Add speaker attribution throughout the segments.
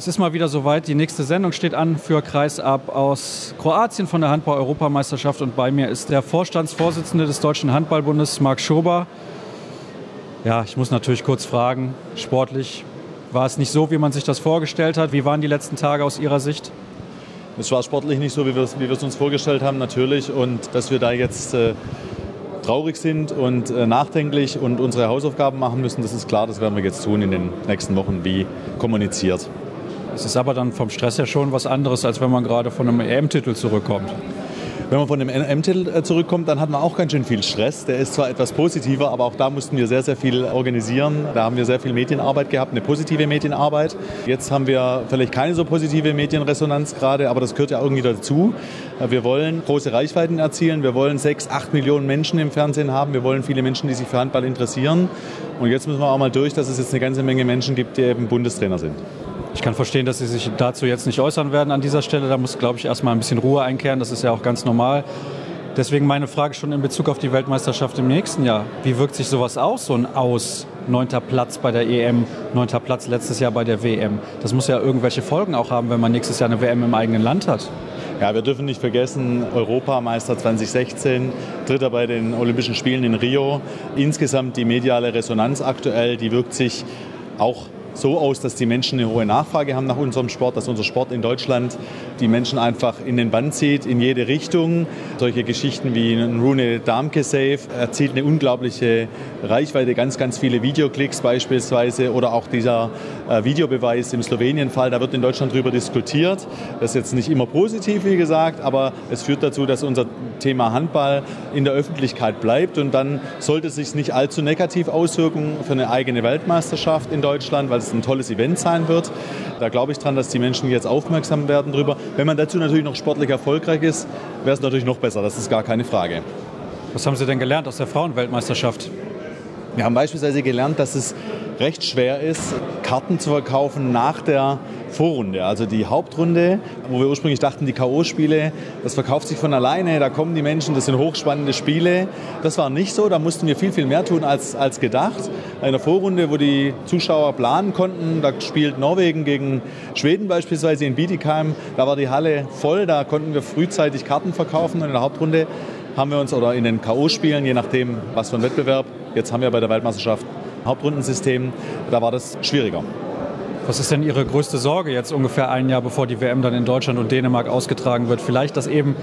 Speaker 1: es ist mal wieder soweit. Die nächste Sendung steht an für Kreisab aus Kroatien von der Handball-Europameisterschaft. Und bei mir ist der Vorstandsvorsitzende des Deutschen Handballbundes, Marc Schober. Ja, ich muss natürlich kurz fragen, sportlich war es nicht so, wie man sich das vorgestellt hat? Wie waren die letzten Tage aus Ihrer Sicht?
Speaker 2: Es war sportlich nicht so, wie wir es uns vorgestellt haben, natürlich. Und dass wir da jetzt äh, traurig sind und äh, nachdenklich und unsere Hausaufgaben machen müssen, das ist klar, das werden wir jetzt tun in den nächsten Wochen, wie kommuniziert.
Speaker 1: Es ist aber dann vom Stress her schon was anderes, als wenn man gerade von einem EM-Titel zurückkommt.
Speaker 2: Wenn man von dem EM-Titel äh, zurückkommt, dann hat man auch ganz schön viel Stress. Der ist zwar etwas positiver, aber auch da mussten wir sehr, sehr viel organisieren. Da haben wir sehr viel Medienarbeit gehabt, eine positive Medienarbeit. Jetzt haben wir vielleicht keine so positive Medienresonanz gerade, aber das gehört ja irgendwie dazu. Wir wollen große Reichweiten erzielen. Wir wollen sechs, acht Millionen Menschen im Fernsehen haben. Wir wollen viele Menschen, die sich für Handball interessieren. Und jetzt müssen wir auch mal durch, dass es jetzt eine ganze Menge Menschen gibt, die eben Bundestrainer sind.
Speaker 1: Ich kann verstehen, dass Sie sich dazu jetzt nicht äußern werden an dieser Stelle. Da muss, glaube ich, erstmal ein bisschen Ruhe einkehren. Das ist ja auch ganz normal. Deswegen meine Frage schon in Bezug auf die Weltmeisterschaft im nächsten Jahr. Wie wirkt sich sowas aus, so ein Aus? Neunter Platz bei der EM, neunter Platz letztes Jahr bei der WM. Das muss ja irgendwelche Folgen auch haben, wenn man nächstes Jahr eine WM im eigenen Land hat.
Speaker 2: Ja, wir dürfen nicht vergessen, Europameister 2016, Dritter bei den Olympischen Spielen in Rio. Insgesamt die mediale Resonanz aktuell, die wirkt sich auch so aus, dass die Menschen eine hohe Nachfrage haben nach unserem Sport, dass unser Sport in Deutschland die Menschen einfach in den Bann zieht, in jede Richtung. Solche Geschichten wie ein Rune Darmke Safe erzielt eine unglaubliche Reichweite, ganz, ganz viele Videoklicks beispielsweise oder auch dieser äh, Videobeweis im Slowenien-Fall, da wird in Deutschland darüber diskutiert. Das ist jetzt nicht immer positiv, wie gesagt, aber es führt dazu, dass unser Thema Handball in der Öffentlichkeit bleibt und dann sollte es sich nicht allzu negativ auswirken für eine eigene Weltmeisterschaft in Deutschland, weil es ein tolles Event sein wird. Da glaube ich dran, dass die Menschen jetzt aufmerksam werden darüber. Wenn man dazu natürlich noch sportlich erfolgreich ist, wäre es natürlich noch besser. Das ist gar keine Frage.
Speaker 1: Was haben Sie denn gelernt aus der Frauenweltmeisterschaft?
Speaker 2: Wir haben beispielsweise gelernt, dass es recht schwer ist, Karten zu verkaufen nach der Vorrunde. Also die Hauptrunde, wo wir ursprünglich dachten, die K.O.-Spiele, das verkauft sich von alleine, da kommen die Menschen, das sind hochspannende Spiele. Das war nicht so, da mussten wir viel, viel mehr tun als, als gedacht. In der Vorrunde, wo die Zuschauer planen konnten, da spielt Norwegen gegen Schweden beispielsweise in Bietigheim, da war die Halle voll, da konnten wir frühzeitig Karten verkaufen und in der Hauptrunde haben wir uns, oder in den K.O.-Spielen, je nachdem, was für ein Wettbewerb, jetzt haben wir bei der Weltmeisterschaft Hauptrundensystem, da war das schwieriger.
Speaker 1: Was ist denn Ihre größte Sorge jetzt ungefähr ein Jahr bevor die WM dann in Deutschland und Dänemark ausgetragen wird? Vielleicht, dass eben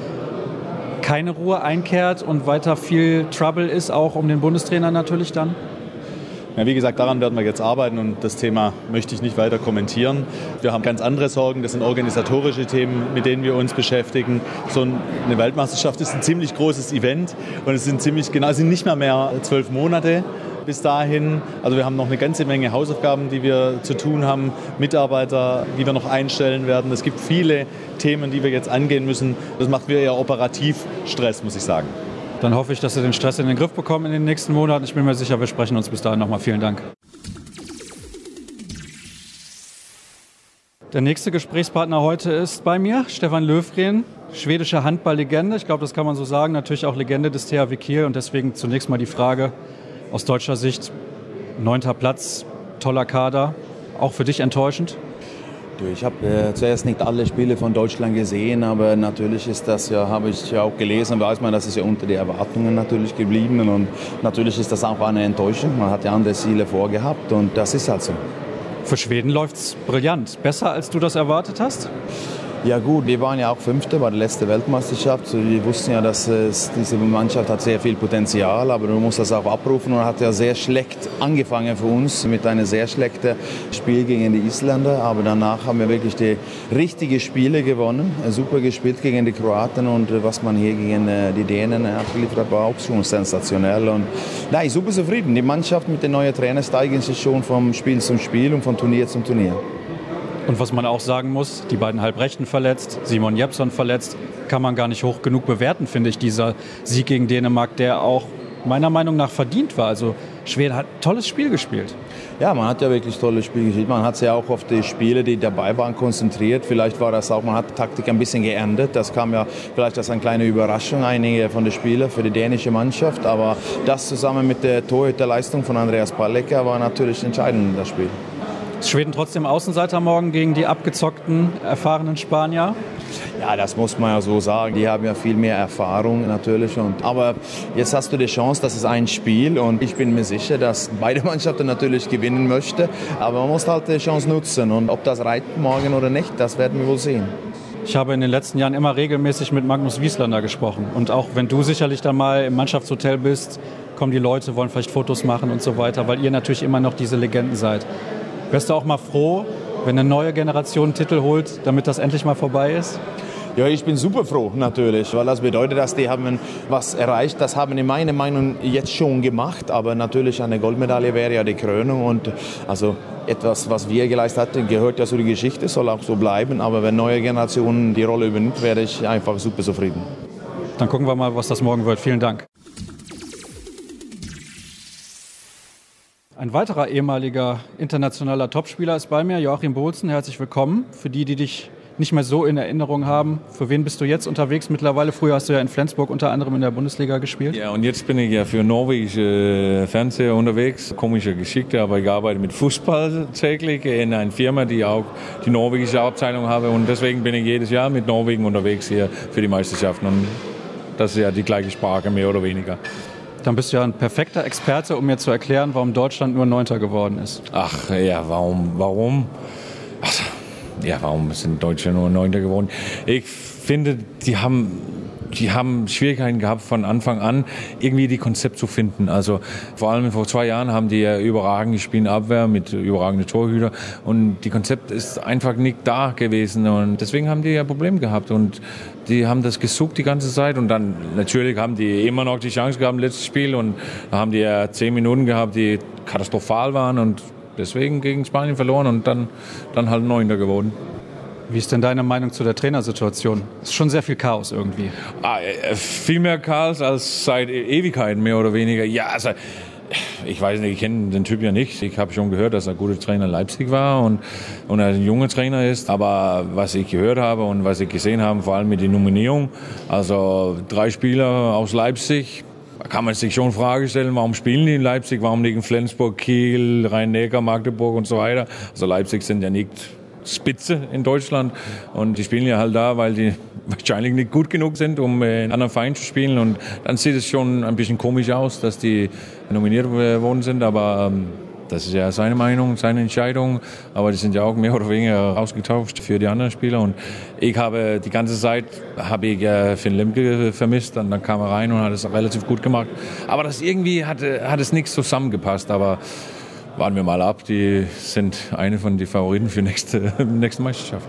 Speaker 1: keine Ruhe einkehrt und weiter viel Trouble ist, auch um den Bundestrainer natürlich dann?
Speaker 2: Ja, wie gesagt, daran werden wir jetzt arbeiten und das Thema möchte ich nicht weiter kommentieren. Wir haben ganz andere Sorgen, das sind organisatorische Themen, mit denen wir uns beschäftigen. So eine Weltmeisterschaft ist ein ziemlich großes Event und es sind ziemlich genau, es sind nicht mehr mehr zwölf Monate bis dahin. Also wir haben noch eine ganze Menge Hausaufgaben, die wir zu tun haben, Mitarbeiter, die wir noch einstellen werden. Es gibt viele Themen, die wir jetzt angehen müssen. Das macht mir eher operativ Stress, muss ich sagen.
Speaker 1: Dann hoffe ich, dass Sie den Stress in den Griff bekommen in den nächsten Monaten. Ich bin mir sicher, wir sprechen uns bis dahin nochmal. Vielen Dank. Der nächste Gesprächspartner heute ist bei mir Stefan Löfgren, schwedische Handballlegende. Ich glaube, das kann man so sagen. Natürlich auch Legende des THW Kiel. Und deswegen zunächst mal die Frage, aus deutscher Sicht neunter Platz, toller Kader, auch für dich enttäuschend?
Speaker 3: Ich habe äh, zuerst nicht alle Spiele von Deutschland gesehen, aber natürlich ist das ja, habe ich ja auch gelesen, weiß man, das ist ja unter den Erwartungen natürlich geblieben und natürlich ist das auch eine Enttäuschung. Man hat ja andere Ziele vorgehabt und das ist halt so.
Speaker 1: Für Schweden läuft es brillant. Besser als du das erwartet hast?
Speaker 3: Ja gut, wir waren ja auch Fünfte bei der letzten Weltmeisterschaft. Wir wussten ja, dass es, diese Mannschaft hat sehr viel Potenzial, aber man muss das auch abrufen und hat ja sehr schlecht angefangen für uns mit einem sehr schlechten Spiel gegen die Isländer. Aber danach haben wir wirklich die richtigen Spiele gewonnen, super gespielt gegen die Kroaten und was man hier gegen äh, die Dänen abgeliefert hat, war auch schon sensationell. Und nein, super zufrieden. Die Mannschaft mit den neuen Trainern steigen sich schon vom Spiel zum Spiel und von Turnier zum Turnier.
Speaker 1: Und was man auch sagen muss, die beiden Halbrechten verletzt, Simon Jepson verletzt, kann man gar nicht hoch genug bewerten, finde ich, dieser Sieg gegen Dänemark, der auch meiner Meinung nach verdient war. Also Schweden hat tolles Spiel gespielt.
Speaker 3: Ja, man hat ja wirklich tolles Spiel gespielt. Man hat sich ja auch auf die Spiele, die dabei waren, konzentriert. Vielleicht war das auch, man hat die Taktik ein bisschen geändert. Das kam ja vielleicht als eine kleine Überraschung, einige von den Spielern für die dänische Mannschaft. Aber das zusammen mit der Torhüterleistung von Andreas Pallecker war natürlich entscheidend in das Spiel.
Speaker 1: Schweden trotzdem Außenseiter morgen gegen die abgezockten, erfahrenen Spanier?
Speaker 3: Ja, das muss man ja so sagen. Die haben ja viel mehr Erfahrung natürlich. Und, aber jetzt hast du die Chance, das ist ein Spiel und ich bin mir sicher, dass beide Mannschaften natürlich gewinnen möchten. Aber man muss halt die Chance nutzen und ob das reicht morgen oder nicht, das werden wir wohl sehen.
Speaker 1: Ich habe in den letzten Jahren immer regelmäßig mit Magnus Wieslander gesprochen. Und auch wenn du sicherlich dann mal im Mannschaftshotel bist, kommen die Leute, wollen vielleicht Fotos machen und so weiter, weil ihr natürlich immer noch diese Legenden seid. Wärst du auch mal froh, wenn eine neue Generation einen Titel holt, damit das endlich mal vorbei ist?
Speaker 3: Ja, ich bin super froh natürlich, weil das bedeutet, dass die haben was erreicht. Das haben in meiner Meinung jetzt schon gemacht, aber natürlich eine Goldmedaille wäre ja die Krönung und also etwas, was wir geleistet hatten, gehört ja zu der Geschichte, soll auch so bleiben. Aber wenn neue Generationen die Rolle übernimmt, werde ich einfach super zufrieden.
Speaker 1: Dann gucken wir mal, was das morgen wird. Vielen Dank. Ein weiterer ehemaliger internationaler Topspieler ist bei mir, Joachim Bohlsen. Herzlich willkommen. Für die, die dich nicht mehr so in Erinnerung haben, für wen bist du jetzt unterwegs mittlerweile? Früher hast du ja in Flensburg unter anderem in der Bundesliga gespielt.
Speaker 4: Ja, und jetzt bin ich ja für norwegische Fernseher unterwegs. Komische Geschichte, aber ich arbeite mit Fußball täglich in einer Firma, die auch die norwegische Abteilung habe. Und deswegen bin ich jedes Jahr mit Norwegen unterwegs hier für die Meisterschaften. Und das ist ja die gleiche Sprache, mehr oder weniger.
Speaker 1: Dann bist du ja ein perfekter Experte, um mir zu erklären, warum Deutschland nur Neunter geworden ist.
Speaker 4: Ach ja, warum? Warum? Ach, ja, warum sind Deutsche nur Neunter geworden? Ich finde, die haben die haben Schwierigkeiten gehabt von Anfang an, irgendwie die Konzept zu finden. Also vor allem vor zwei Jahren haben die ja überragend gespielt Abwehr mit überragenden Torhüter. Und die Konzept ist einfach nicht da gewesen. Und deswegen haben die ja Probleme gehabt. Und die haben das gesucht die ganze Zeit. Und dann natürlich haben die immer noch die Chance gehabt im letzten Spiel. Und da haben die ja zehn Minuten gehabt, die katastrophal waren. Und deswegen gegen Spanien verloren. Und dann, dann halt Neunter geworden.
Speaker 1: Wie ist denn deine Meinung zu der Trainersituation? Ist schon sehr viel Chaos irgendwie.
Speaker 4: Ah, äh, viel mehr Chaos als seit e- Ewigkeiten, mehr oder weniger. Ja, also, ich weiß nicht, ich kenne den Typ ja nicht. Ich habe schon gehört, dass er ein guter Trainer in Leipzig war und, und er ein junger Trainer ist. Aber was ich gehört habe und was ich gesehen habe, vor allem mit der Nominierung, also drei Spieler aus Leipzig, da kann man sich schon Frage stellen, warum spielen die in Leipzig, warum nicht in Flensburg, Kiel, Rhein-Neckar, Magdeburg und so weiter. Also Leipzig sind ja nicht Spitze in Deutschland. Und die spielen ja halt da, weil die wahrscheinlich nicht gut genug sind, um äh, in anderen Vereinen zu spielen. Und dann sieht es schon ein bisschen komisch aus, dass die nominiert äh, worden sind, aber ähm, das ist ja seine Meinung, seine Entscheidung, aber die sind ja auch mehr oder weniger ausgetauscht für die anderen Spieler. Und ich habe die ganze Zeit habe ich äh, Finn Lemke vermisst, und dann kam er rein und hat es relativ gut gemacht, aber das irgendwie hat, hat es nichts zusammengepasst, aber warten wir mal ab. Die sind eine von den Favoriten für nächste nächste Meisterschaft.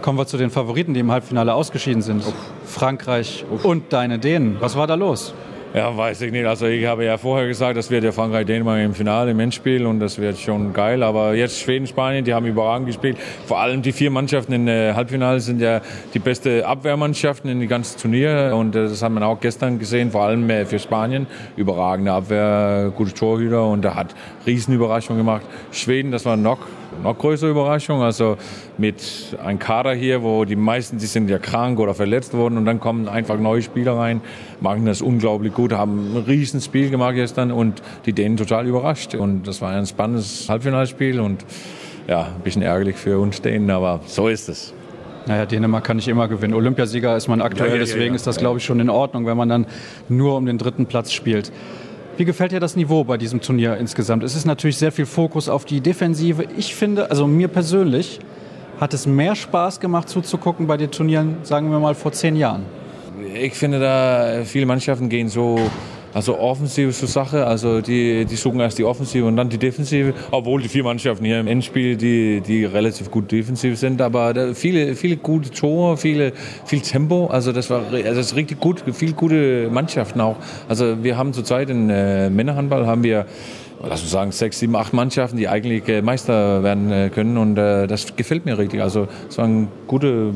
Speaker 1: Kommen wir zu den Favoriten, die im Halbfinale ausgeschieden sind. Uff. Frankreich Uff. und deine Dänen. Was war da los?
Speaker 4: Ja, weiß ich nicht. Also ich habe ja vorher gesagt, das wird ja Frankreich Dänemark im Finale, im Endspiel und das wird schon geil. Aber jetzt Schweden, Spanien, die haben überragend gespielt. Vor allem die vier Mannschaften im äh, Halbfinale sind ja die beste Abwehrmannschaften in dem ganzen Turnier und äh, das haben wir auch gestern gesehen, vor allem äh, für Spanien. Überragende Abwehr, gute Torhüter und da hat Riesenüberraschung gemacht. Schweden, das war noch noch größere Überraschung. Also mit einem Kader hier, wo die meisten, die sind ja krank oder verletzt worden und dann kommen einfach neue Spieler rein, machen das unglaublich gut, haben ein riesen Spiel gemacht gestern und die Dänen total überrascht. Und das war ein spannendes Halbfinalspiel und ja, ein bisschen ärgerlich für uns Dänen, aber so ist es.
Speaker 1: Naja, Dänemark kann nicht immer gewinnen. Olympiasieger ist man aktuell, ja, ja, ja, deswegen ist das, glaube ich, schon in Ordnung, wenn man dann nur um den dritten Platz spielt. Wie gefällt dir das Niveau bei diesem Turnier insgesamt? Es ist natürlich sehr viel Fokus auf die Defensive. Ich finde, also mir persönlich hat es mehr Spaß gemacht zuzugucken bei den Turnieren, sagen wir mal, vor zehn Jahren.
Speaker 4: Ich finde, da viele Mannschaften gehen so also Offensive zur Sache, also die, die suchen erst die Offensive und dann die Defensive, obwohl die vier Mannschaften hier im Endspiel, die, die relativ gut defensiv sind, aber viele, viele gute Tore, viele, viel Tempo, also das war also das ist richtig gut, viele gute Mannschaften auch. Also wir haben zurzeit in äh, Männerhandball haben wir lass uns sagen, sechs, sieben, acht Mannschaften, die eigentlich äh, Meister werden äh, können. Und äh, das gefällt mir richtig. Also es war eine gute,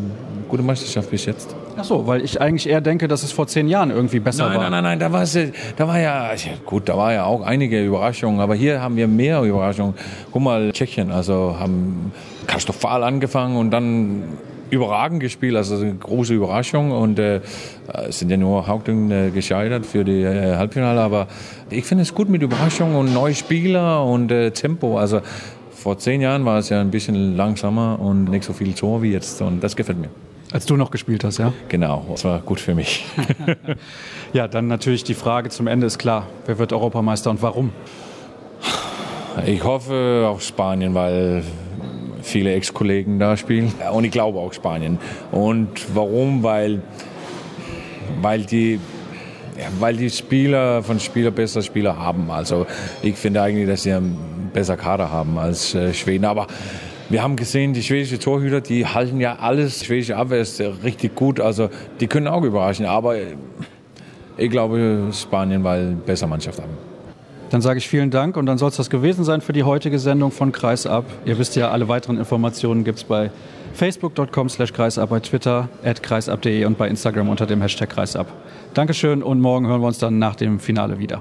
Speaker 4: gute Meisterschaft bis jetzt.
Speaker 1: Ach so, weil ich eigentlich eher denke, dass es vor zehn Jahren irgendwie besser
Speaker 4: nein,
Speaker 1: war.
Speaker 4: Nein, nein, nein, da war es, da war ja, gut, da war ja auch einige Überraschungen, aber hier haben wir mehr Überraschungen. Guck mal, Tschechien, also haben katastrophal angefangen und dann überragend gespielt, also eine große Überraschung und äh, es sind ja nur Hauptdingen äh, gescheitert für die äh, Halbfinale, aber ich finde es gut mit Überraschung und neue Spieler und äh, Tempo, also vor zehn Jahren war es ja ein bisschen langsamer und nicht so viel Tor wie jetzt. Und das gefällt mir.
Speaker 1: Als du noch gespielt hast, ja?
Speaker 4: Genau, das war gut für mich.
Speaker 1: ja, dann natürlich die Frage zum Ende ist klar, wer wird Europameister und warum?
Speaker 4: Ich hoffe auf Spanien, weil viele Ex-Kollegen da spielen. Und ich glaube auch Spanien. Und warum? Weil, weil die weil die Spieler von Spieler bessere Spieler haben. Also ich finde eigentlich, dass sie einen besseren Kader haben als äh, Schweden. Aber wir haben gesehen, die schwedischen Torhüter, die halten ja alles. Die schwedische Abwehr ist richtig gut. Also die können auch überraschen. Aber ich glaube Spanien, weil bessere Mannschaft haben.
Speaker 1: Dann sage ich vielen Dank und dann soll es das gewesen sein für die heutige Sendung von Kreisab. Ihr wisst ja, alle weiteren Informationen gibt es bei facebook.com slash kreisab, bei Twitter at kreisab.de und bei Instagram unter dem Hashtag kreisab. Dankeschön und morgen hören wir uns dann nach dem Finale wieder.